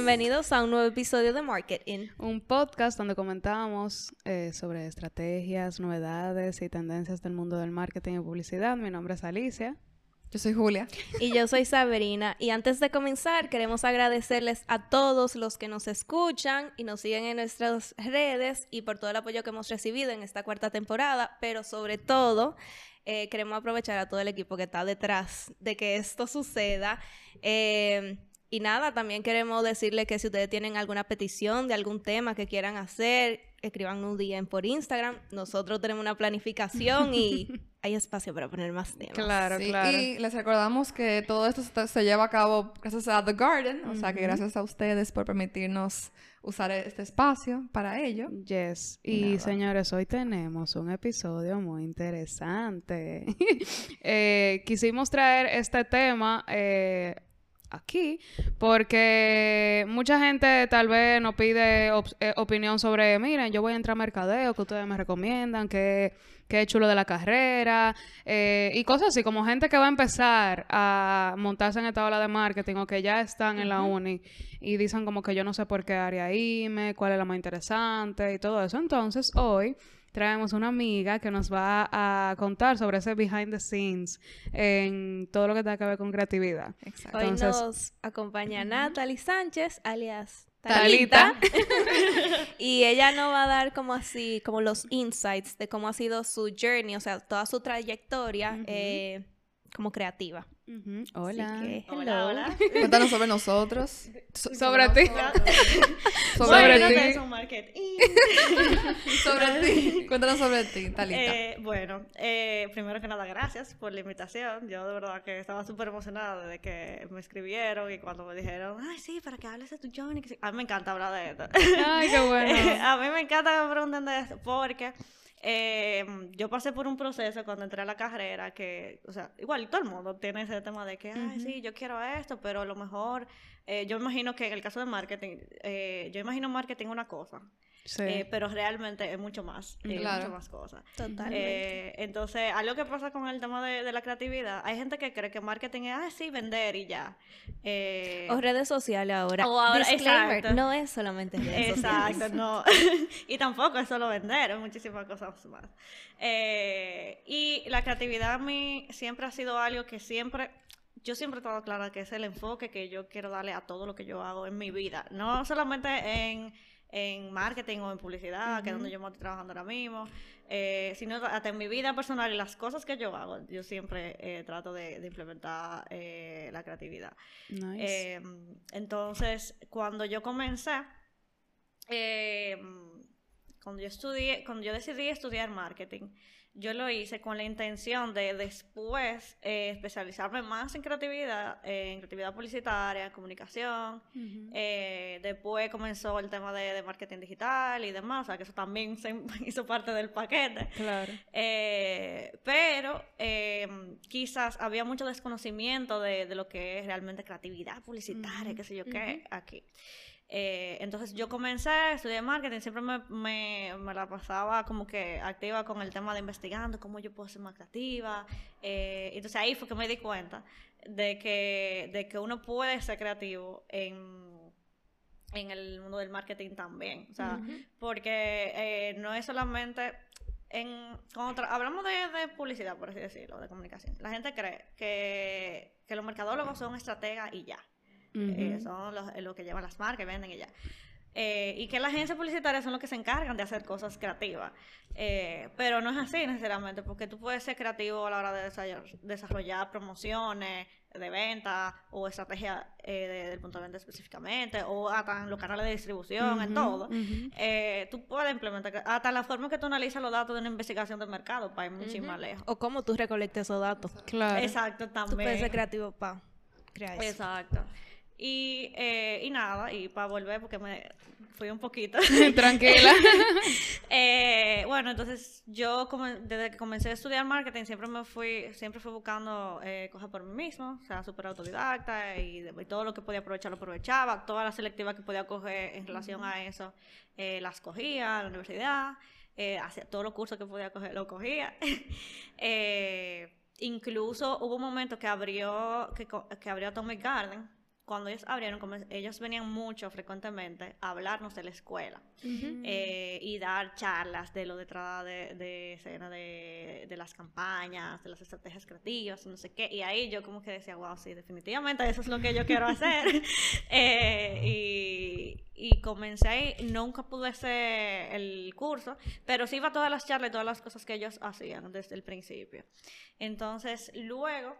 Bienvenidos a un nuevo episodio de Marketing. Un podcast donde comentamos eh, sobre estrategias, novedades y tendencias del mundo del marketing y publicidad. Mi nombre es Alicia. Yo soy Julia. Y yo soy Sabrina. Y antes de comenzar, queremos agradecerles a todos los que nos escuchan y nos siguen en nuestras redes y por todo el apoyo que hemos recibido en esta cuarta temporada, pero sobre todo eh, queremos aprovechar a todo el equipo que está detrás de que esto suceda. Eh, y nada, también queremos decirle que si ustedes tienen alguna petición de algún tema que quieran hacer, escriban un DM por Instagram. Nosotros tenemos una planificación y hay espacio para poner más temas. Claro, claro. Y les recordamos que todo esto se, se lleva a cabo gracias a The Garden, o sea que gracias a ustedes por permitirnos usar este espacio para ello. Yes. Y Nada. señores, hoy tenemos un episodio muy interesante. Eh, quisimos traer este tema eh, aquí porque mucha gente tal vez nos pide op- eh, opinión sobre, miren, yo voy a entrar a mercadeo, que ustedes me recomiendan, que, es chulo de la carrera, eh, y cosas así, como gente que va a empezar a montarse en esta ola de marketing o que ya están en la uni y dicen como que yo no sé por qué área irme, cuál es la más interesante y todo eso. Entonces, hoy traemos una amiga que nos va a contar sobre ese behind the scenes en todo lo que tenga que ver con creatividad. Exacto. Hoy Entonces- nos acompaña Natalie Sánchez, alias Talita. Y ella nos va a dar como así, como los insights de cómo ha sido su journey, o sea, toda su trayectoria eh, como creativa. Hola. que, Hola, hola. Cuéntanos sobre nosotros. So- sobre ti. Sobre ti. Sobre ti. Cuéntanos sobre ti, Talita. Eh, bueno, eh, primero que nada, gracias por la invitación. Yo de verdad que estaba súper emocionada de que me escribieron y cuando me dijeron, ay, sí, para que hables de tu sí". A mí me encanta hablar de esto. Ay, qué bueno. a mí me encanta que me pregunten de esto porque eh, yo pasé por un proceso cuando entré a la carrera que, o sea, igual todo el mundo tiene ese tema de que, ay, sí, yo quiero esto, pero a lo mejor, eh, yo imagino que en el caso de marketing, eh, yo imagino marketing una cosa, Sí. eh, pero realmente es mucho más, eh, Claro. mucho más cosas. Totalmente. Eh, entonces, algo que pasa con el tema de, de la creatividad, hay gente que cree que marketing es, ah, sí, vender y ya. Eh, O redes sociales ahora. O ahora, Disclaimer, exacto. no es solamente redes sociales. Exacto, no. y tampoco es solo vender, es muchísimas cosas más. Eh, y la creatividad a mí siempre ha sido algo que siempre, yo siempre he estado clara que es el enfoque que yo quiero darle a todo lo que yo hago en mi vida. No solamente en, en marketing o en publicidad, que es donde yo me estoy trabajando ahora mismo, eh, sino hasta en mi vida personal y las cosas que yo hago, yo siempre eh, trato de, de implementar eh, la creatividad. Nice. Eh, entonces, cuando yo comencé, eh, cuando yo estudié, cuando yo decidí estudiar marketing, yo lo hice con la intención de después eh, especializarme más en creatividad, eh, en creatividad publicitaria, comunicación. Eh, después comenzó el tema de, de marketing digital y demás, o sea que eso también se hizo parte del paquete. Claro. Eh, pero eh, quizás había mucho desconocimiento de, de lo que es realmente creatividad publicitaria, qué sé yo qué, aquí. Eh, entonces yo comencé a estudiar marketing, siempre me, me, me la pasaba como que activa con el tema de investigando cómo yo puedo ser más creativa. Eh, entonces ahí fue que me di cuenta de que, de que uno puede ser creativo en, en el mundo del marketing también. O sea, porque eh, no es solamente en cuando hablamos de, de publicidad, por así decirlo, de comunicación. La gente cree que, que los mercadólogos son estrategas y ya. Eh, son los, los que llevan las marcas, venden y ya. Eh, y que las agencias publicitarias son los que se encargan de hacer cosas creativas. Eh, pero no es así necesariamente, porque tú puedes ser creativo a la hora de desarrollar, promociones de venta o estrategia eh, de- del punto de venta específicamente, o hasta en los canales de distribución, en todo. Eh, tú puedes implementar, hasta la forma que tú analizas los datos de una investigación del mercado para ir mucho más lejos. O cómo tú recolectas esos datos. Claro. Exacto, Tú también. puedes ser creativo para crear eso. Exacto. Y, eh, y nada, y para volver, porque me fui un poquito. Tranquila. Eh, bueno, entonces yo come- desde que comencé a estudiar marketing siempre me fui, siempre fui buscando eh, cosas por mí mismo, o sea, súper autodidacta y, todo lo que podía aprovechar lo aprovechaba, todas las selectivas que podía coger en relación a eso eh, las cogía en la universidad, eh, hacía todos los cursos que podía coger los cogía. Eh, incluso hubo un momento que abrió, que, que abrió Atomic Garden cuando ellos abrieron, ellos venían mucho frecuentemente a hablarnos de la escuela eh, y dar charlas de lo detrás de, de escena de, de las campañas, de las estrategias creativas, no sé qué. Y ahí yo como que decía, wow, sí, definitivamente eso es lo que yo quiero hacer. Eh, y, y comencé ahí, nunca pude hacer el curso, pero sí iba a todas las charlas y todas las cosas que ellos hacían desde el principio. Entonces, luego,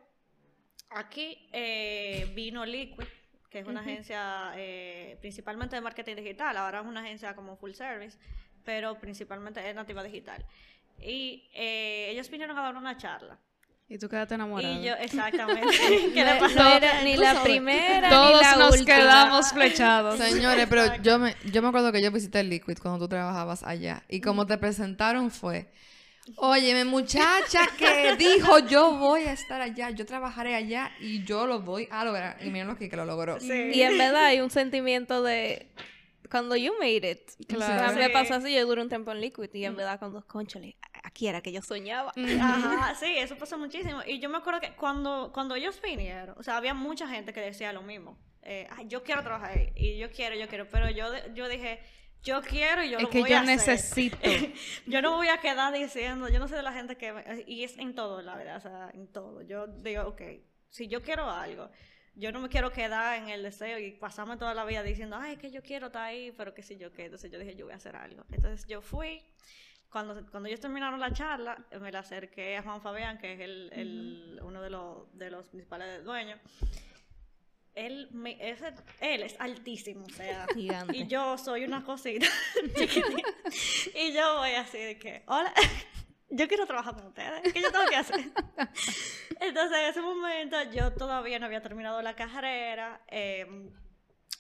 aquí eh, vino Liquid, que es una agencia eh, principalmente de marketing digital, ahora es una agencia como full service, pero principalmente es nativa digital. Y eh, ellos vinieron a dar una charla. Y tú quedaste enamorada. Y yo, exactamente. ¿Qué le No, pasó? no era ni la primera Todos ni la nos última. quedamos flechados. Señores, pero yo me, yo me acuerdo que yo visité el Liquid cuando tú trabajabas allá. Y como te presentaron fue, óyeme, muchacha que dijo yo voy a estar allá, yo trabajaré allá y yo lo voy a lograr. Y miren lo que, que lo logró. Sí. Y en verdad hay un sentimiento de cuando you made it. Claro. Me pasó así, yo duré un tiempo en Liquid y en verdad cuando, conchale, aquí era que yo soñaba. Ajá, sí, eso pasó muchísimo. Y yo me acuerdo que cuando, cuando ellos vinieron, o sea, había mucha gente que decía lo mismo. Eh, "Ay, yo quiero trabajar ahí, y yo quiero, yo quiero, pero yo, yo dije, yo quiero y yo Es lo que voy yo a hacer. necesito. yo no voy a quedar diciendo, yo no sé de la gente que, me- y es en todo, la verdad, o sea, en todo. Yo digo, ok, si yo quiero algo, yo no me quiero quedar en el deseo y pasarme toda la vida diciendo, ay, que yo quiero estar ahí, pero que si yo qué. Entonces yo dije, yo voy a hacer algo. Entonces yo fui, cuando, cuando ellos terminaron la charla, me la acerqué a Juan Fabián, que es el, el- uno de los, de los principales dueños. Él, me- ese, él es altísimo, o sea, Gigante. y yo soy una cosita chiquitita. Y yo voy así de que, hola, yo quiero trabajar con ustedes, ¿qué yo tengo que hacer? Entonces en ese momento yo todavía no había terminado la carrera, eh,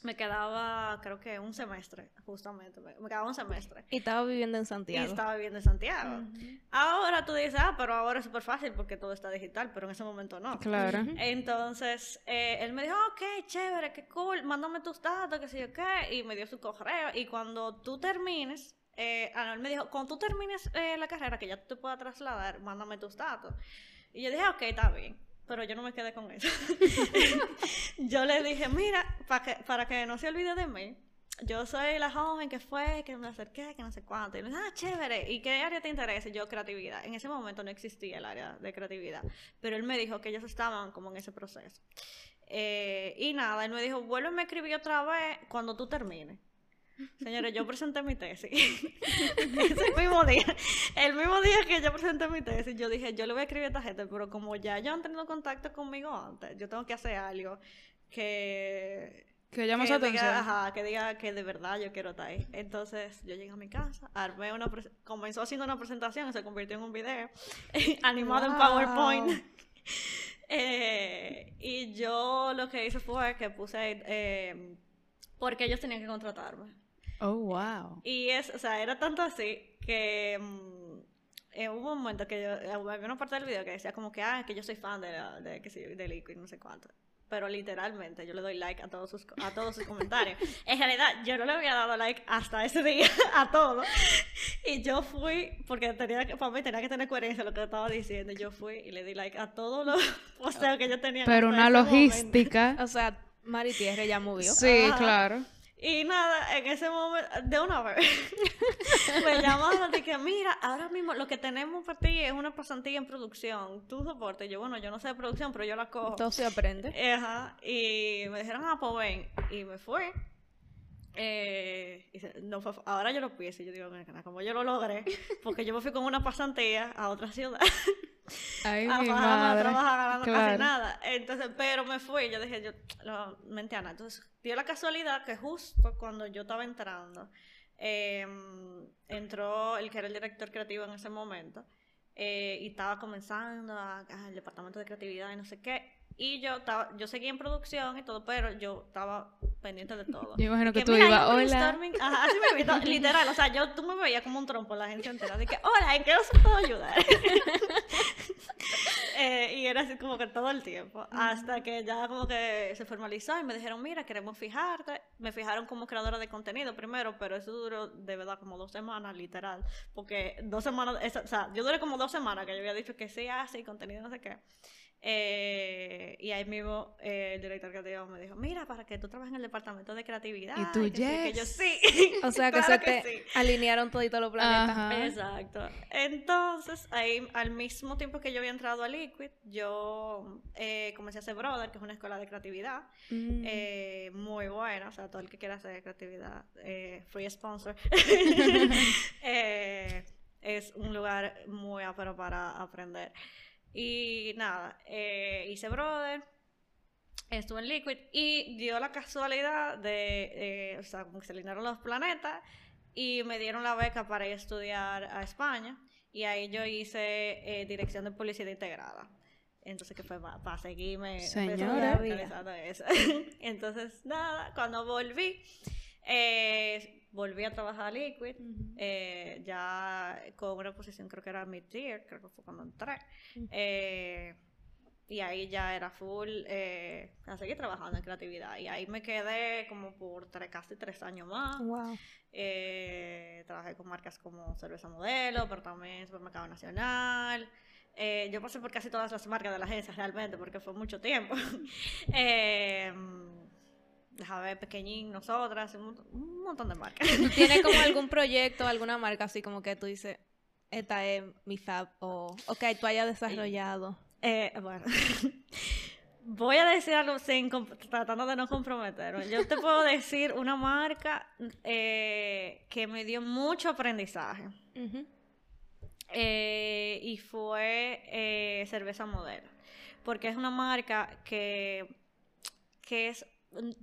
me quedaba creo que un semestre, justamente, me, quedaba un semestre. Y estaba viviendo en Y Santiago. estaba viviendo en Santiago. Ahora tú dices, ah, pero ahora es súper fácil porque todo está digital, pero en ese momento no. Claro. Entonces, eh, él me dijo, ok, chévere, qué cool, mándame tus datos, qué sé yo qué, y me dio su correo. Y cuando tú termines, eh, ah, no, él me dijo, cuando tú termines eh, la carrera, que ya tú te puedas trasladar, mándame tus datos. Y yo dije, ok, está bien. Pero yo no me quedé con eso. yo le dije, mira, para que, para que no se olvide de mí, yo soy la joven que fue, que me acerqué, que no sé cuánto. Y me dice, ah, chévere. ¿Y qué área te interesa? Yo, creatividad. En ese momento no existía el área de creatividad. Pero él me dijo que ellos estaban como en ese proceso. Eh, y nada, él me dijo, vuélveme a escribir otra vez cuando tú termines. Señores, yo presenté mi tesis. Ese mismo día. El mismo día que yo presenté mi tesis, yo dije, yo le voy a escribir a esta gente, pero como ya ellos han tenido contacto conmigo antes, yo tengo que hacer algo que Que llama su atención. diga, ajá, que diga que de verdad yo quiero estar ahí. Entonces yo llegué a mi casa, armé una comenzó haciendo una presentación se convirtió en un video animado en. PowerPoint. Eh, y yo lo que hice fue que puse eh, porque ellos tenían que contratarme. Oh, wow. Y es, o sea, era tanto así que mm, eh, hubo un momento que yo, eh, había una parte del video que decía como que, ah, que yo soy fan de, la- de, que sí, de Liquid, no sé cuánto. Pero literalmente yo le doy like a todos sus, a todos sus comentarios. En realidad, yo no le había dado like hasta ese día a todo. Y yo fui, porque tenía que, para mí tenía que tener coherencia lo que estaba diciendo. Yo fui y le di like a todos los posteos que yo tenía. Pero una momento. logística. O sea, Mari Tierra ya movió. Sí, Ajá. claro. Y nada, en ese momento, de una vez, me llamaron que, mira, ahora mismo lo que tenemos para ti es una pasantía en producción. ¿Tú soportes? Y yo, bueno, yo no sé de producción, pero yo la cojo. Todo se aprende. Ajá. Y me dijeron, ah, pues ven. Y me fui. Eh, no fue- ahora yo lo pienso y yo digo, "Mira, como yo lo logré, porque yo me fui con una pasantía a otra ciudad Ay, a mi trabajar, a madre. trabajar ganando casi Claro. nada. Entonces, pero me fui, yo dije, yo, lo, mentiana. Entonces, dio la casualidad que justo cuando yo estaba entrando, eh, entró el que era el director creativo en ese momento, eh, y estaba comenzando a, a el departamento de creatividad y no sé qué. Y yo estaba, yo seguía en producción y todo, pero yo estaba pendiente de todo. Yo imagino que Que tú ibas, hola. brainstorming". Ajá, así me vi, no, literal, o sea, yo, tú me veías como un trompo la agencia entera, de que, hola, ¿en qué os puedo ayudar? Eh, y era así como que todo el tiempo, hasta que ya como que se formalizó y me dijeron, mira, queremos fijarte. Me fijaron como creadora de contenido primero, pero eso duró de verdad como dos semanas, literal, porque dos semanas, esa- o sea, yo duré como dos semanas que yo había dicho que sí, ah, sí, contenido, no sé qué. Eh, y ahí mismo eh, el director creativo me dijo, mira, para que tú trabajes en el departamento de creatividad. Y tú, que que yo yes. sí. O sea, que Claro se te sí. alinearon toditos los planetas. Ajá. Exacto. Entonces, ahí al mismo tiempo que yo había entrado a Liquid, yo eh, comencé a hacer Brother, que es una escuela de creatividad Mm. eh, muy buena. O sea, todo el que quiera hacer creatividad, eh, free sponsor. Es un lugar muy ápero para aprender. Y nada, eh, hice Brother. Estuve en Liquid y dio la casualidad de, eh, o sea, como que se alinearon los planetas y me dieron la beca para ir a estudiar a España y ahí yo hice eh, dirección de publicidad integrada. Entonces, que fue para seguirme Señora. eso. Entonces, nada, cuando volví, eh, volví a trabajar a Liquid, eh, ya con una posición, creo que era mid-tier, creo que fue cuando entré. Eh, y ahí ya era full eh, a seguir trabajando en creatividad. Y ahí me quedé como por tres, casi tres años más. Wow. Eh, trabajé con marcas como Cerveza Modelo, pero también Supermercado Nacional. Eh, yo pasé por casi todas las marcas de la agencia realmente, porque fue mucho tiempo. eh, déjame ver, Pequeñín, nosotras, un, mon- un montón de marcas. ¿Tienes como algún proyecto, alguna marca así como que tú dices, esta es mi fab o, o que tú hayas desarrollado? Eh, bueno, voy a decir algo sin tratando de no comprometerme. Yo te puedo decir una marca eh, que me dio mucho aprendizaje. Eh, y fue eh, Cerveza Modelo. Porque es una marca que, que es,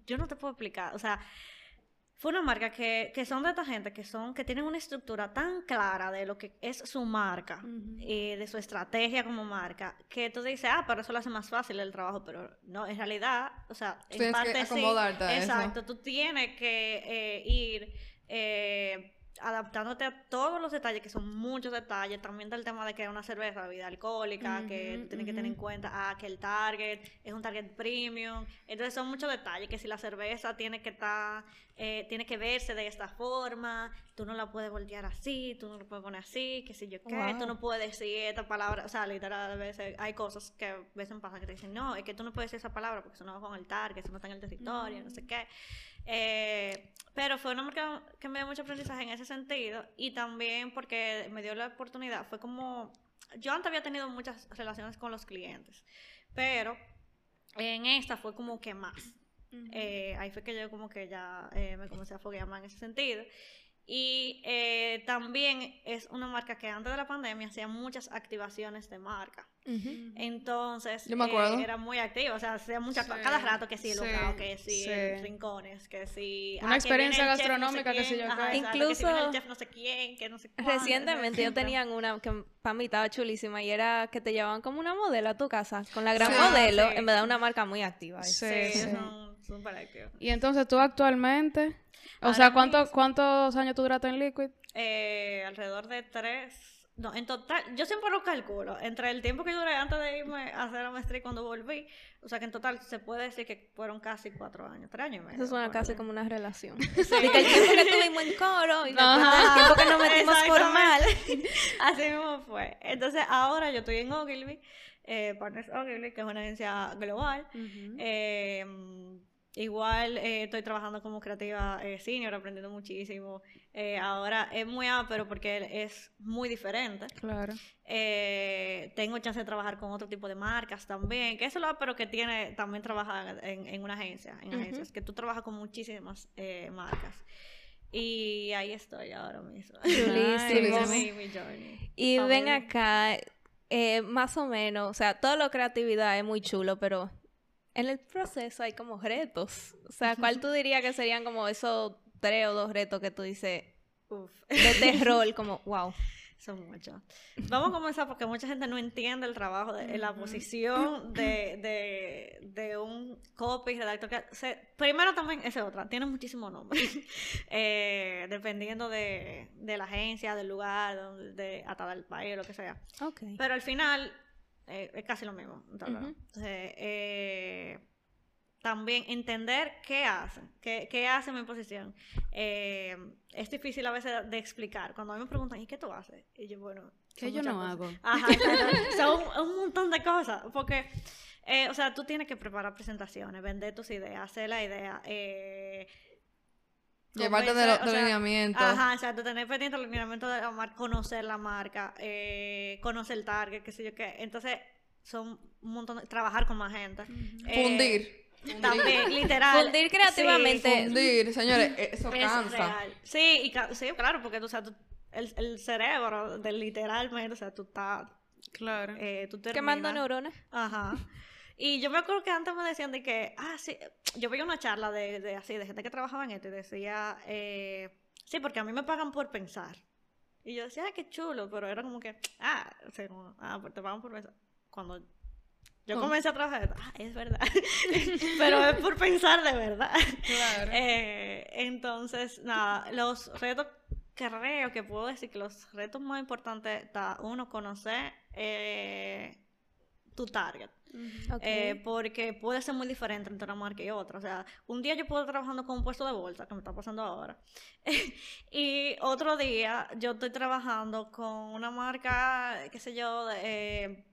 yo no te puedo explicar, o sea, fue una marca que, que son de esta gente que son, que tienen una estructura tan clara de lo que es su marca, y de su estrategia como marca, que tú dices, ah, pero eso lo hace más fácil el trabajo, pero no, en realidad, o sea, en Tienes que parte sí, a eso. exacto, tú tienes que eh, ir eh, adaptándote a todos los detalles, que son muchos detalles, también del tema de que es una cerveza bebida alcohólica, que tú tienes que tener en cuenta ah, que el target es un target premium, entonces son muchos detalles, que si la cerveza tiene que estar, eh, tiene que verse de esta forma, tú no la puedes voltear así, tú no la puedes poner así, que si yo qué, Wow. tú no puedes decir esta palabra, o sea, literal, a veces hay cosas que a veces pasan que te dicen, no, es que tú no puedes decir esa palabra porque eso no va con el target, eso no está en el territorio, no sé qué. Eh, pero fue una marca que me dio mucho aprendizaje en ese sentido y también porque me dio la oportunidad, fue como, yo antes había tenido muchas relaciones con los clientes, pero en esta fue como que más. Eh, ahí fue que yo como que ya eh, me comencé a foguear más en ese sentido. Y eh, también es una marca que antes de la pandemia hacía muchas activaciones de marca. Entonces, Yo me eh, era muy activa, o sea, hacía muchas Sí, cada rato que sí, sí, local, que sí, sí. en rincones, que sí. Una ah, experiencia el chef no sé gastronómica, que sé quién, yo ajá, exacto, que viene el Incluso- chef no sé quién, que no sé cuándo, Recientemente etcétera. tenían una que para mí estaba chulísima y era que te llevaban como una modelo a tu casa con la gran Sí. modelo, Sí. en verdad una marca muy activa. Sí, Sí, sí. Son activos. Y entonces tú actualmente, o Ahora sea, ¿cuánto, mismo- ¿cuántos años tú duraste en Liquid? Eh, alrededor de tres. No, en total, yo siempre lo calculo. Entre el tiempo que duré antes de irme a hacer la maestría y cuando volví, o sea que en total se puede decir que fueron casi cuatro años, tres años y medio. Eso suena casi como una relación. De que el tiempo que estuvimos en coro y Ajá. del tiempo que nos metimos formal. Así mismo fue. Entonces ahora yo estoy en Ogilvy, eh, Partners Ogilvy, que es una agencia global. Eh, igual eh, estoy trabajando como creativa eh, senior, aprendiendo muchísimo. Eh, ahora es muy ápero porque es muy diferente. Claro. Eh, tengo chance de trabajar con otro tipo de marcas también, que eso es lo pero que tiene también trabajar en, en una agencia, en Ujú. agencias, que tú trabajas con muchísimas marcas. Y ahí estoy ahora mismo. Chulísimo. Ese es mi, mi journey. Y ven acá, eh, más o menos, o sea, todo lo creatividad es muy chulo, pero en el proceso hay como retos. O sea, ¿cuál tú dirías que serían como esos tres o dos retos que tú dices Uf. de rol, como, wow? Son muchos. Vamos a comenzar porque mucha gente no entiende el trabajo, de, la posición de, de, de un copy, redactor. que- se- primero también, esa es otra, tiene muchísimos nombres, eh, dependiendo de, de la agencia, del lugar, de, hasta del país, lo que sea. Ok. Pero al final eh, es casi lo mismo. Entonces, Ujú. entonces, eh, también entender qué hacen, qué, qué hace mi posición. Eh, es difícil a veces de explicar. Cuando a mí me preguntan, ¿y qué tú haces? Y yo, bueno, Que yo no cosas. hago. Ajá, exacto. son un, un montón de cosas. Porque, eh, o sea, tú tienes que preparar presentaciones, vender tus ideas, hacer la idea. Llevarte de, convencer, los o sea, lineamientos. Ajá, exacto, tener pendiente el lineamiento de la marca, conocer la marca, eh, conocer el target, qué sé yo qué. Entonces, son un montón de... Trabajar con más gente. Eh, Fundir. También, literal. Fundir creativamente. Sí, Fundir, señores, e- eso es cansa. real. Sí, y ca- sí, claro, porque tú, o sea, tú- el, el cerebro, de, literalmente, o sea, tú estás... Claro. Eh, tú Quemando terminas- neuronas. Ajá. Y yo me acuerdo que antes me decían de que, ah, sí, yo veía una charla de, de así, de gente que trabajaba en esto y decía, eh, sí, porque a mí me pagan por pensar. Y yo decía, ah, qué chulo, pero era como que, ah, o sea, como, ah, pues te pagan por pensar. Cuando yo ¿Cómo? comencé a trabajar, ah, es verdad. pero es por pensar de verdad. Claro. Eh, entonces, nada, los retos creo que puedo decir que los retos más importantes está uno conocer eh, tu target. Eh, porque puede ser muy diferente entre una marca y otra. O sea, un día yo puedo estar trabajando con un puesto de bolsa, que me está pasando ahora. y otro día yo estoy trabajando con una marca, qué sé yo, de, eh,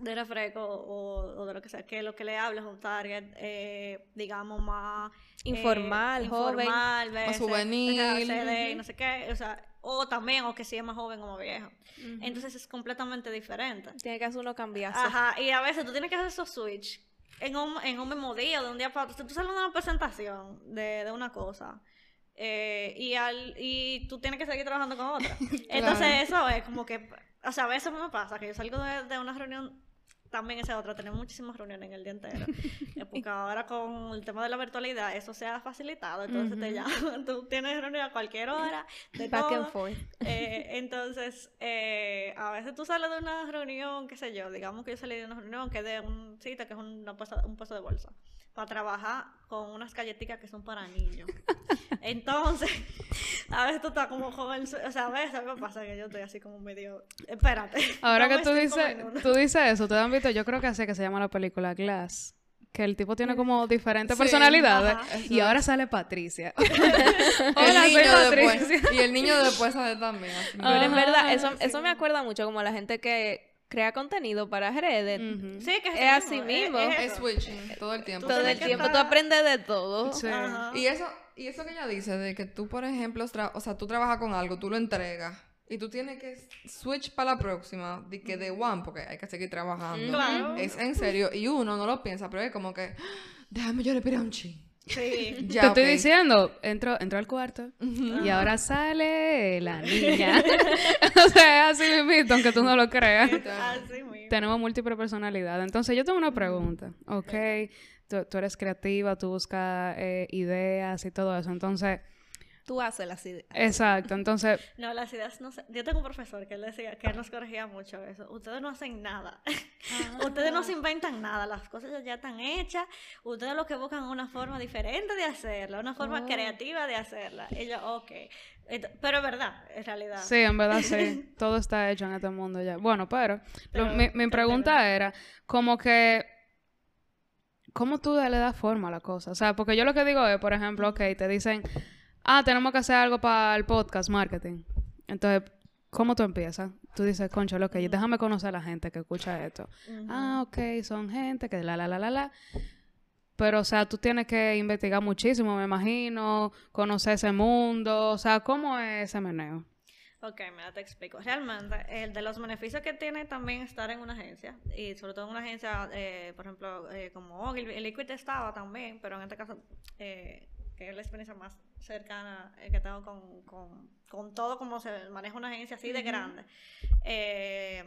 de refresco o, o de lo que sea, que lo que le habla es un target, eh, digamos, más... eh, Informal, joven. informal, veces, juvenil. o no sé qué, o sea, o también, o que si es más joven o más viejo. Entonces es completamente diferente. Tiene que hacer uno cambiarse. Ajá, y a veces tú tienes que hacer esos switch en un, en un mismo día, de un día para otro. Si tú sales de una presentación de, de una cosa eh, y, al, y tú tienes que seguir trabajando con otra. Entonces eso es como que, o sea, a veces me pasa que yo salgo de, de una reunión, también esa otra, tenemos muchísimas reuniones en el día entero. Eh, Porque ahora con el tema de la virtualidad eso se ha facilitado, entonces te llaman, tú tienes reunión a cualquier hora, de Back and todo. forth. Eh, entonces, eh, a veces tú sales de una reunión, qué sé yo, digamos que yo salí de una reunión que es de un sitio que es una puesta- un puesto de bolsa, para trabajar con unas galletitas que son para niños. Entonces, a veces tú estás como con el... O sea, a veces a mí me pasa que yo estoy así como medio... Espérate. Ahora que tú dices, minutos". tú dices eso, ustedes han visto, yo creo que así que se llama la película Glass. Que el tipo tiene como diferentes Sí, personalidades. ajá. y ahora sale Patricia. Hola, soy después. Patricia. Y el niño después sale también. así. Pero en Ajá, verdad, eso, sí. eso me acuerda mucho como a la gente que crea contenido para redes. Sí, que Es así mismo. es switching todo el tiempo. Todo el tiempo, tú aprendes de todo. Sí. Y eso, y eso que ella dice, de que tú, por ejemplo, o sea, tú trabajas con algo, tú lo entregas, y tú tienes que switch para la próxima, de que de one, porque hay que seguir trabajando. Claro. Es en serio, y uno no lo piensa, pero es como que, "Ah, déjame yo respirar un chin. Sí. Ya, Te estoy diciendo, entro, entro al cuarto y ahora sale la niña. o sea, es así mismo, aunque tú no lo creas. Así mismo. Tenemos múltiples personalidades. Entonces, yo tengo una pregunta. Ok, tú, tú eres creativa, tú buscas eh, ideas y todo eso. Entonces, Tú haces las ideas. exacto. Entonces, No, las ideas no sé. Yo tengo un profesor que él decía, que él nos corregía mucho eso. Ustedes no hacen nada. Ustedes no se inventan nada. Las cosas ya están hechas. Ustedes lo que buscan es una forma diferente de hacerla, una forma Oh. creativa de hacerla. Y yo, ok. Pero es verdad, en realidad. sí, en verdad sí. Todo está hecho en este mundo ya. Bueno, pero, lo- Pero, mi, mi pregunta era como que... ¿Cómo tú le das forma a la cosa? O sea, porque yo lo que digo es, por ejemplo, ok, te dicen, ah, tenemos que hacer algo para el podcast marketing. Entonces, ¿cómo tú empiezas? Tú dices, concho, lo que déjame conocer a la gente que escucha esto. Ah, ok, son gente que la, la, la, la, la. Pero, o sea, tú tienes que investigar muchísimo, me imagino, conocer ese mundo. O sea, ¿cómo es ese meneo? Ok, mira, te explico. Realmente, el de los beneficios que tiene también estar en una agencia, y sobre todo en una agencia, eh, por ejemplo, eh, como Ogilvy, el Liquid estaba también, pero en este caso, eh, que es la experiencia más cercana eh, que tengo con, con, con todo como se maneja una agencia así de grande. Eh,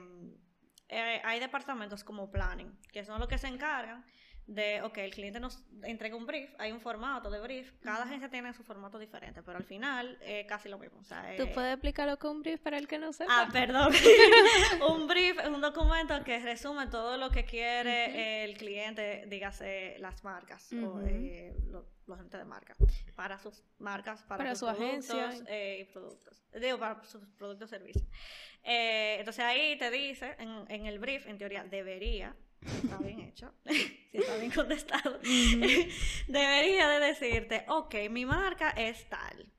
eh, hay departamentos como planning, que son los que se encargan de, ok, el cliente nos entrega un brief, hay un formato de brief, cada agencia tiene su formato diferente, pero al final es casi lo mismo. O sea, ¿Tú eh, puedes explicar lo que es un brief para el que no sepa? Ah, perdón. un brief es un documento que resume todo lo que quiere el cliente, dígase las marcas o eh, lo- los agentes de marca, para sus marcas, para, Para sus su productos, agencia. eh, y productos. Digo, para sus productos y servicios. Eh, entonces ahí te dice, en, en el brief, en teoría, debería, está bien hecho, si está bien contestado, debería de decirte, ok, mi marca es tal.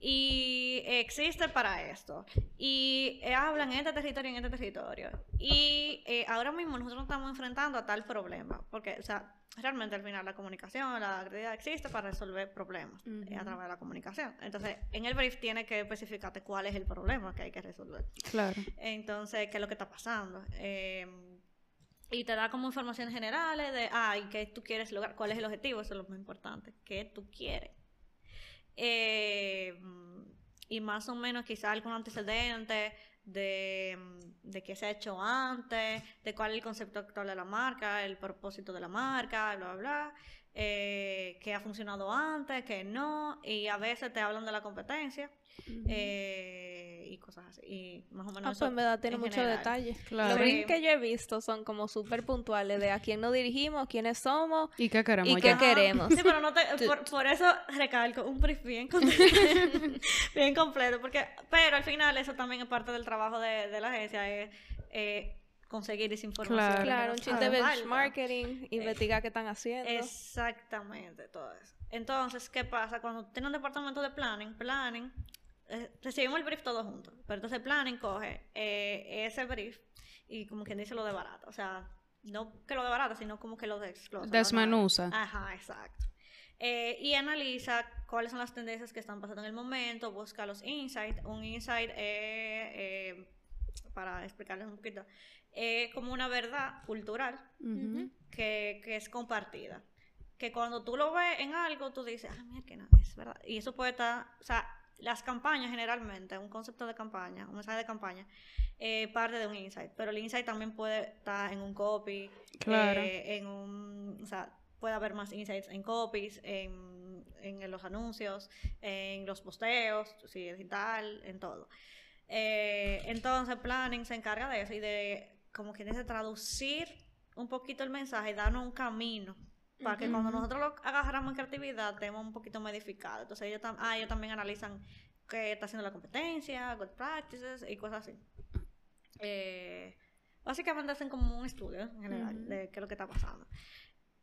Y existe para esto. Y eh, hablan en este territorio y en este territorio. Y eh, ahora mismo nosotros nos estamos enfrentando a tal problema, porque, o sea, realmente al final la comunicación, la creatividad existe para resolver problemas eh, a través de la comunicación. Entonces, en el brief tiene que especificarte cuál es el problema que hay que resolver. Claro. Entonces, ¿qué es lo que está pasando? Eh, y te da como informaciones generales de, ah, ¿y qué tú quieres lograr? ¿Cuál es el objetivo? Eso es lo más importante. ¿Qué tú quieres? Eh, y más o menos quizá algún antecedente de, de qué se ha hecho antes, de cuál es el concepto actual de la marca, el propósito de la marca, bla, bla, bla. Eh, qué ha funcionado antes, qué no, y a veces te hablan de la competencia eh, y cosas así. Y más o menos Ah, eso pues en verdad tiene en muchos detalles. Claro. Los briefs que yo he visto son como súper puntuales de a quién nos dirigimos, quiénes somos. ¿Y qué queremos ¿Y qué ya? qué- queremos. Sí, pero no te, por, por eso recalco un brief bien, com- bien completo, porque, pero al final eso también es parte del trabajo de, de la agencia, es eh, conseguir esa información. Claro. un chiste de benchmarking, investigar qué están haciendo. Exactamente, todo eso. Entonces, ¿qué pasa? Cuando tiene un departamento de planning, planning, eh, recibimos el brief todos juntos, pero entonces planning coge eh, ese brief y como quien dice lo de barato, o sea, no que lo de barato, sino como que lo desglosa. lo Desmenuza. analiza. Ajá, exacto. Eh, y analiza cuáles son las tendencias que están pasando en el momento, busca los insights. Un insight, eh, eh, para explicarles un poquito, es como una verdad cultural que, que es compartida. Que cuando tú lo ves en algo, tú dices, ah, mira que no, es verdad. Y eso puede estar, o sea, las campañas generalmente, un concepto de campaña, un mensaje de campaña, eh, parte de un insight. Pero el insight también puede estar en un copy, Claro. eh, en un, o sea, puede haber más insights en copies, en, en los anuncios, en los posteos, si es digital, en todo. Eh, entonces, Planning se encarga de eso y de, como que de traducir un poquito el mensaje y darnos un camino para que cuando nosotros lo agarramos en creatividad estemos un poquito modificados. Entonces, ellos, tam- ah, ellos también analizan qué está haciendo la competencia, good practices y cosas así. Eh, básicamente hacen como un estudio en general de qué es lo que está pasando.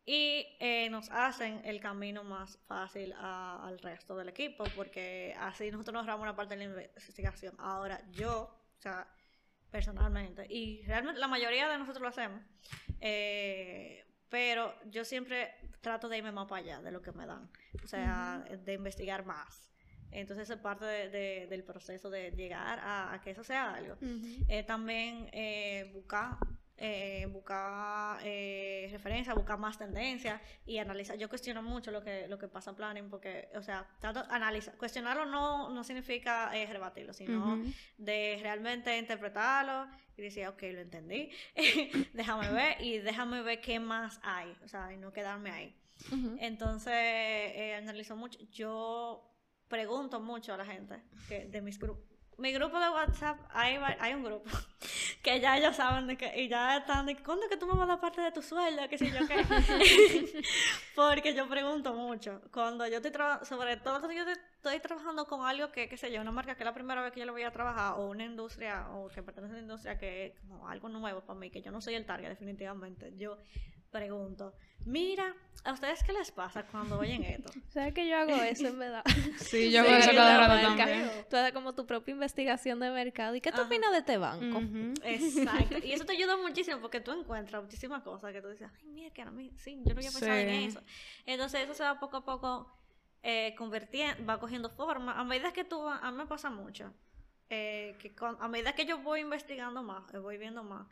Y eh, nos hacen el camino más fácil a- al resto del equipo, porque así nosotros nos ahorramos una parte de la investigación. Ahora, yo, o sea, personalmente, y realmente la mayoría de nosotros lo hacemos, eh, pero yo siempre trato de irme más para allá de lo que me dan, o sea, de investigar más. Entonces, es parte de- de- del proceso de llegar a, a que eso sea algo. Eh, también eh, buscar, eh, buscar eh, referencias, buscar más tendencias y analizar. Yo cuestiono mucho lo que, lo que pasa en planning porque, o sea, trato analizar. Cuestionarlo no, no significa eh, rebatirlo, sino de realmente interpretarlo y decir, ok, lo entendí, déjame ver y déjame ver qué más hay, o sea, y no quedarme ahí. Entonces, eh, analizo mucho. Yo pregunto mucho a la gente que de mis grupos. Mi grupo de WhatsApp, hay, hay un grupo que ya ellos saben de que, y ya están de que, ¿cuándo es que tú me vas a dar parte de tu sueldo? ¿Qué sé yo qué? Porque yo pregunto mucho. Cuando yo estoy trabajando, sobre todo cuando yo estoy trabajando con algo que, qué sé yo, una marca que es la primera vez que yo lo voy a trabajar, o una industria, o que pertenece a una industria que es como algo nuevo para mí, que yo no soy el target definitivamente. Yo pregunto, mira, ¿a ustedes qué les pasa cuando oyen esto? ¿Sabes que yo hago eso en verdad? Sí, yo Sí, hago eso que cada la rato marca. también. Tú haces como tu propia investigación de mercado. ¿Y qué tú opinas de este banco? Exacto. Y eso te ayuda muchísimo porque tú encuentras muchísimas cosas que tú dices, ay, mira, que a mí, sí, yo no había pensado en Sí. eso. Entonces eso se va poco a poco eh, convirtiendo, va cogiendo forma. A medida que tú vas, a mí me pasa mucho, eh, que con- a medida que yo voy investigando más, eh, voy viendo más,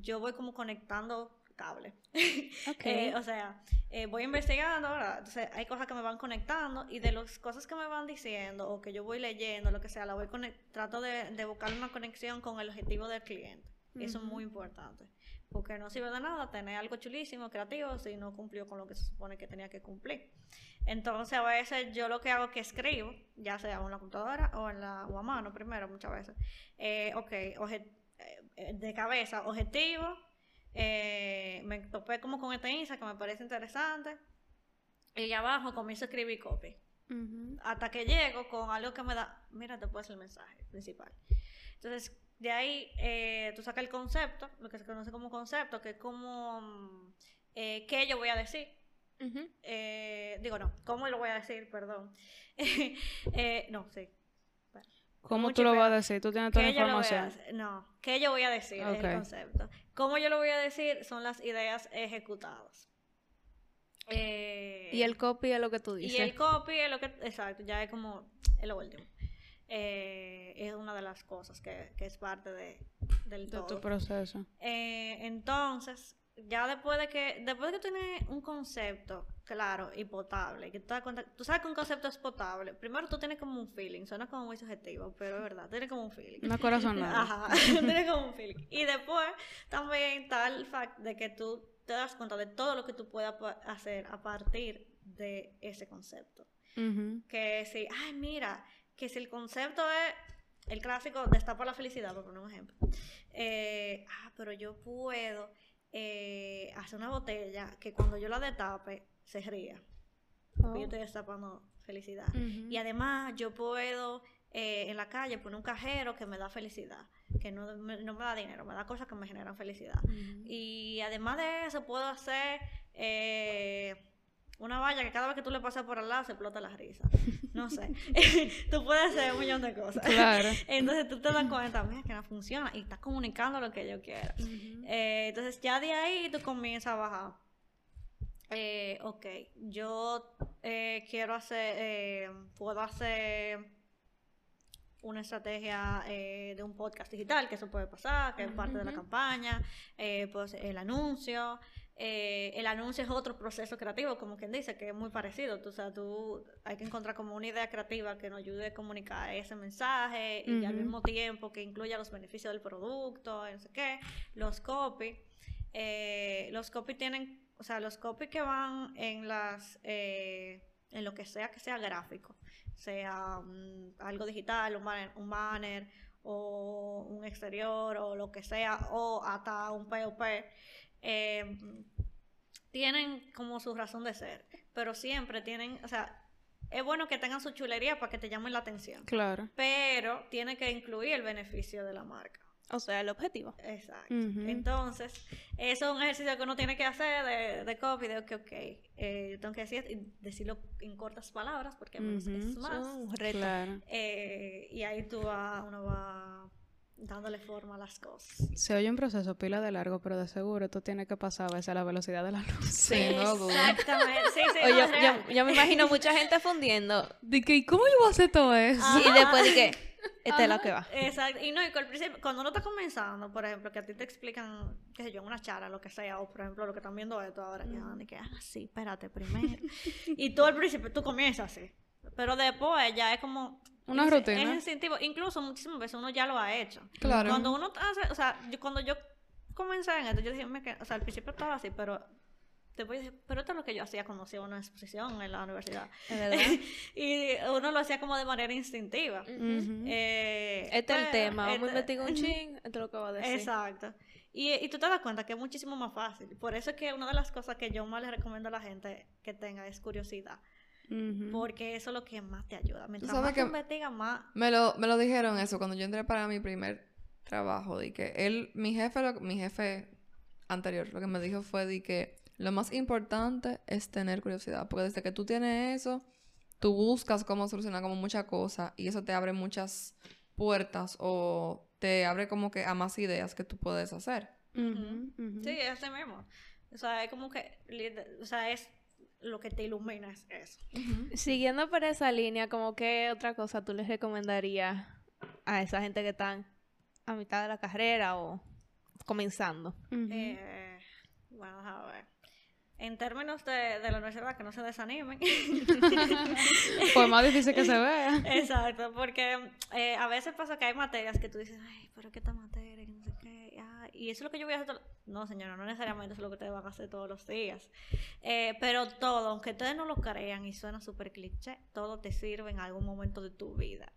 yo voy como conectando cables. Ok. Eh, o sea, eh, voy investigando, ¿verdad? Entonces hay cosas que me van conectando y de las cosas que me van diciendo o que yo voy leyendo, lo que sea, la voy trato de, de buscar una conexión con el objetivo del cliente. Eso es muy importante. Porque no sirve de nada tener algo chulísimo, creativo, si no cumplió con lo que se supone que tenía que cumplir. Entonces, a veces yo lo que hago es que escribo, ya sea en la computadora o, en la, o a mano primero, muchas veces. Eh, ok, eh, de cabeza, objetivo, eh, me topé como con esta insa que me parece interesante. Y abajo comienzo a escribir copy. Ujú. Hasta que llego con algo que me da, mira, después el mensaje principal. Entonces, de ahí eh, tú sacas el concepto, lo que se conoce como concepto, que es como, mm, eh, ¿qué yo voy a decir? Eh, digo, no, ¿cómo lo voy a decir? Perdón. Eh, no, sí. ¿Cómo tú lo vas a decir? ¿Tú tienes toda la ¿Qué yo lo voy a información? No, ¿qué yo voy a decir? Es el concepto. ¿Cómo yo lo voy a decir? Son las ideas ejecutadas. Eh, Y el copy es lo que tú y dices. el copy es lo que, exacto, ya es como es lo último. Eh, es una de las cosas que, que es parte de, del De tu todo. proceso. Eh, entonces, ya después de que después de que tienes un concepto claro y potable, que tú, te das cuenta- tú sabes que un concepto es potable, primero tú tienes como un feeling, suena como muy subjetivo, pero es verdad, tienes como un feeling. Una corazonada. Ajá, tienes como un feeling. Y después también está el fact de que tú te das cuenta de todo lo que tú puedas hacer a partir de ese concepto. Que si, ay, mira, que si el concepto es el clásico destapar la felicidad, por poner un ejemplo. Eh, ah, pero yo puedo eh, hacer una botella que cuando yo la destape se ría. Porque yo estoy destapando felicidad. Y además yo puedo eh, en la calle poner un cajero que me da felicidad, que no me, no me da dinero, me da cosas que me generan felicidad. Y además de eso puedo hacer eh, una valla que cada vez que tú le pasas por al lado se explota la risa. No sé. tú puedes hacer un millón de cosas. Claro. Entonces tú te das cuenta, mira, que no funciona y estás comunicando lo que yo quiero. Eh, entonces ya de ahí tú comienzas a bajar. Eh, ok, yo eh, quiero hacer, eh, puedo hacer una estrategia eh, de un podcast digital, que eso puede pasar, que es parte de la campaña, eh, hacer el anuncio. eh, el anuncio es otro proceso creativo, como quien dice, que es muy parecido. Tú, o sea, tú hay que encontrar como una idea creativa que nos ayude a comunicar ese mensaje y al mismo tiempo que incluya los beneficios del producto, no sé qué. Los copy. eh, los copy tienen, o sea, los copy que van en las, eh, en lo que sea que sea gráfico, sea mm, algo digital, un banner, un banner o un exterior o lo que sea, o hasta un POP, eh, tienen como su razón de ser, pero siempre tienen, o sea, es bueno que tengan su chulería para que te llamen la atención, Claro. pero tiene que incluir el beneficio de la marca. O sea, el objetivo. Exacto. Ujú. Entonces, eso es un ejercicio que uno tiene que hacer de, de copy, de que, ok, eh, yo tengo que decir, decirlo en cortas palabras, porque menos es Ujú. más. Un reto. Claro. Eh, y ahí tú va, uno va dándole forma a las cosas. Se oye un proceso pila de largo, pero de seguro esto tiene que pasar a veces a la velocidad de la luz. Sí, no duda. Exactamente. Sí, sí, Oye, no, es yo, real. yo me imagino mucha gente fundiendo. De que, ¿y cómo yo voy a hacer todo eso? Y después de que, esta es la que va. Exacto. Y no, y cuando uno está comenzando, por ejemplo, que a ti te explican, qué sé yo, en una charla, lo que sea, o por ejemplo, lo que están viendo esto ahora, van de que, ah, sí, espérate, primero. y tú al principio, tú comienzas así. Pero después ya es como... Una es- rutina. Es instintivo. Incluso muchísimas veces uno ya lo ha hecho. Claro. Cuando uno hace, o sea, yo, cuando yo comencé en esto, yo dije, me que, o sea, al principio estaba así, pero después dije, pero esto es lo que yo hacía cuando hacía una exposición en la universidad. Verdad. y uno lo hacía como de manera instintiva. Eh, Este es el tema. Vamos a este- investigar un ching. Esto es lo que va a decir. Exacto. Y, y tú te das cuenta que es muchísimo más fácil. Por eso es que una de las cosas que yo más le recomiendo a la gente que tenga es curiosidad. Porque eso es lo que más te ayuda. Mientras sabes más que- tú investigas, más... Me lo, me lo dijeron eso cuando yo entré para mi primer trabajo. De que él, mi jefe, lo- mi jefe anterior, lo que me dijo fue de que lo más importante es tener curiosidad. Porque desde que tú tienes eso, tú buscas cómo solucionar como muchas cosas y eso te abre muchas puertas o te abre como que a más ideas que tú puedes hacer. Sí, es ese mismo. O sea, es como que... O sea, es lo que te ilumina es eso. Siguiendo por esa línea, como que otra cosa tú les recomendarías a esa gente que están a mitad de la carrera o comenzando? Eh, bueno, a ver. En términos de, de la universidad, que no se desanimen. Pues más difícil que se vea. Exacto, porque eh, a veces pasa que hay materias que tú dices, ay, pero que esta materia, que no sé qué, ah, y eso es lo que yo voy a hacer. todo-". No, señora, no necesariamente eso es lo que ustedes van a hacer todos los días. Eh, pero todo, aunque ustedes no lo crean y suena súper cliché, todo te sirve en algún momento de tu vida.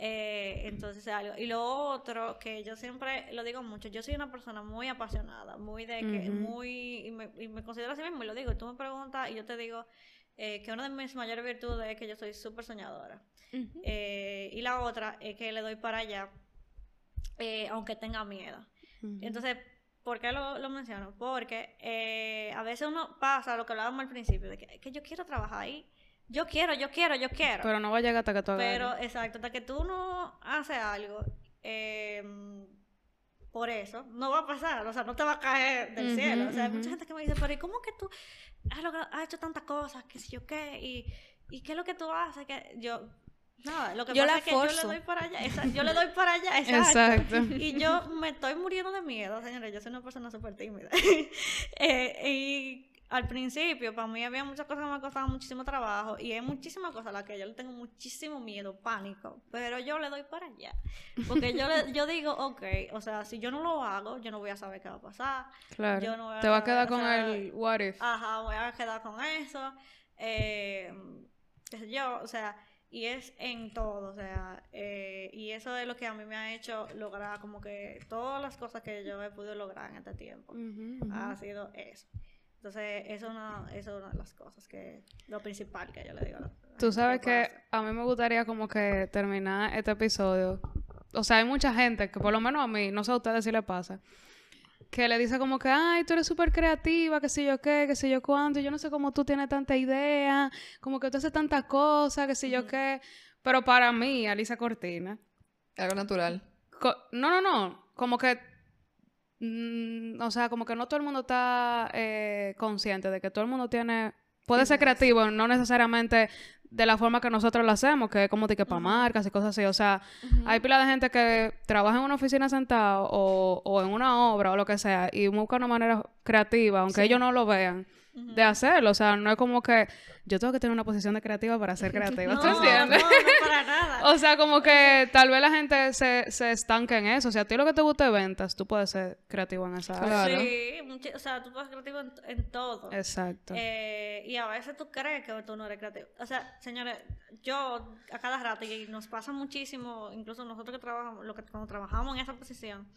Eh, entonces es algo. Y lo otro, que yo siempre lo digo mucho, yo soy una persona muy apasionada, muy de que, muy, y me, y me considero así mismo, y lo digo, tú me preguntas, y yo te digo eh, que una de mis mayores virtudes es que yo soy súper soñadora. Eh, y la otra es que le doy para allá, eh, aunque tenga miedo. Entonces, ¿por qué lo, lo menciono? Porque eh, a veces uno pasa lo que hablábamos al principio, de que, que yo quiero trabajar ahí. Yo quiero, yo quiero, yo quiero. Pero no va a llegar hasta que tú hagas Pero, exacto, hasta que tú no haces algo, eh, por eso, no va a pasar, o sea, no te va a caer del cielo. O sea, hay mucha gente que me dice, pero ¿y cómo que tú has, logrado- has hecho tantas cosas, qué sé yo qué? ¿Y, y qué es lo que tú haces? que Yo, nada, lo que Yo pasa la es que yo le doy para allá, esa- yo le doy para allá, exacto. Exacto. Y yo me estoy muriendo de miedo, señores. Yo soy una persona súper tímida. Eh, y al principio, para mí había muchas cosas que me costaban muchísimo trabajo. Y hay muchísimas cosas a las que yo le tengo muchísimo miedo, pánico. Pero yo le doy para allá. Porque yo, le, yo digo, ok, o sea, si yo no lo hago, yo no voy a saber qué va a pasar. Claro. yo no voy a Te va a quedar o con sea, el what if. Ajá, voy a quedar con eso. Eh, yo, o sea, y es en todo, o sea, eh, y eso es lo que a mí me ha hecho lograr como que todas las cosas que yo he podido lograr en este tiempo ha sido eso. Entonces, eso es una, eso es una de las cosas que, lo principal que yo le digo. a la- Tú sabes que hacer. a mí me gustaría como que terminar este episodio. O sea, hay mucha gente que por lo menos a mí, no sé a ustedes si le pasa, que le dice como que, ay, tú eres súper creativa, que sé yo qué, que sé yo cuánto, yo no sé cómo tú tienes tanta idea, como que tú haces tantas cosas, que sé yo qué. Pero para mí, Alisa Cortina, Algo natural. co- no, no, no, como que, mm, o sea, como que no todo el mundo está eh, consciente de que todo el mundo tiene, puede ser creativo, no necesariamente de la forma que nosotros lo hacemos, que es como de que para marcas y cosas así, o sea, hay pila de gente que trabaja en una oficina sentado o, o en una obra o lo que sea y busca una manera creativa, aunque ellos no lo vean, de hacerlo, o sea, no es como que yo tengo que tener una posición de creativa para ser creativa, No, ¿tú entiendes? no, no, para nada. O sea, como que tal vez la gente se, se estanque en eso. O sea, a ti lo que te guste ventas, tú puedes ser creativo en esa área. Claro. Sí, o sea, tú puedes ser creativo en, en todo. Exacto. Eh, y a veces tú crees que tú no eres creativo. O sea, señores, yo a cada rato, y nos pasa muchísimo, incluso nosotros que trabajamos, lo que, cuando trabajamos en esa posición,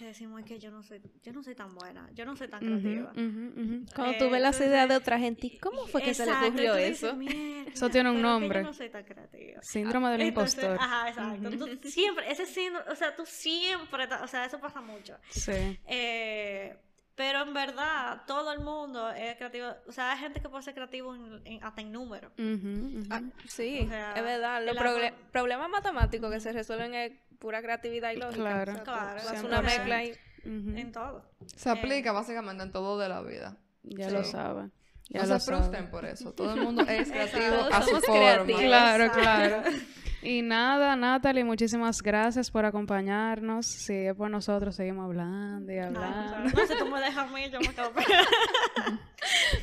que decimos "Es que yo no soy, yo no soy tan buena, yo no soy tan creativa. Cuando Eh, tú ves las ideas de otra gente, ¿y cómo fue que se le ocurrió dices, eso? "Mierda, Eso tiene un nombre. yo no soy tan creativa. Síndrome del Entonces, impostor. Ajá, exacto. Tú siempre, ese síndrome, o sea, tú siempre, o sea, eso pasa mucho. Sí. Eh, pero en verdad, todo el mundo es creativo. O sea, hay gente que puede ser creativo en- en- hasta en ujú. Ah, sí, O sea, es verdad. Los proble- problemas matemáticos que se resuelven es pura creatividad y lógica. Claro. O sea, tú Claro, 100%. una mezcla y... En todo. Se aplica básicamente en todo de la vida. Ya Sí. lo saben. Ya no lo se frustren por eso. Todo el mundo es creativo a su forma. creativos. Claro, claro. Y nada, Natalie, muchísimas gracias por acompañarnos. Si es por nosotros, seguimos hablando y hablando. No, si tú me dejas a mí, yo me quedo pegada.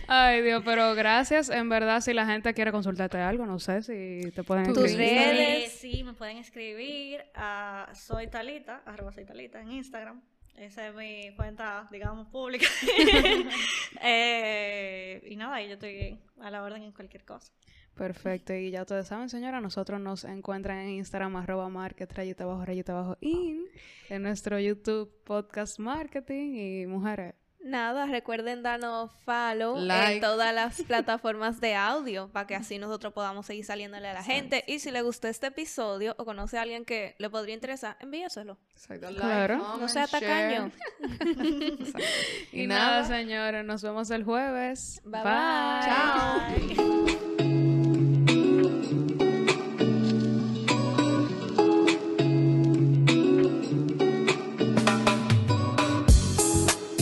Ay, Dios, pero gracias. En verdad, si la gente quiere consultarte algo, no sé si te pueden Tus escribir. redes. Eh, sí, me pueden escribir a soy talita, arroba soy talita en Instagram. Esa es mi cuenta, digamos, pública. Eh, y nada, y yo estoy a la orden en cualquier cosa. Perfecto. Y ya ustedes saben, señora, nosotros nos encuentran en Instagram, arroba market, rayita abajo, rayita abajo, in, en nuestro YouTube podcast marketing y mujeres. Nada, recuerden darnos follow en todas las plataformas de audio para que así nosotros podamos seguir saliéndole a la gente. Y si le gustó este episodio o conoce a alguien que le podría interesar, envíeselo. Exacto. Claro. Like, No sea tacaño. Y, nada, señores, nos vemos el jueves. Bye, Bye. bye. Chao.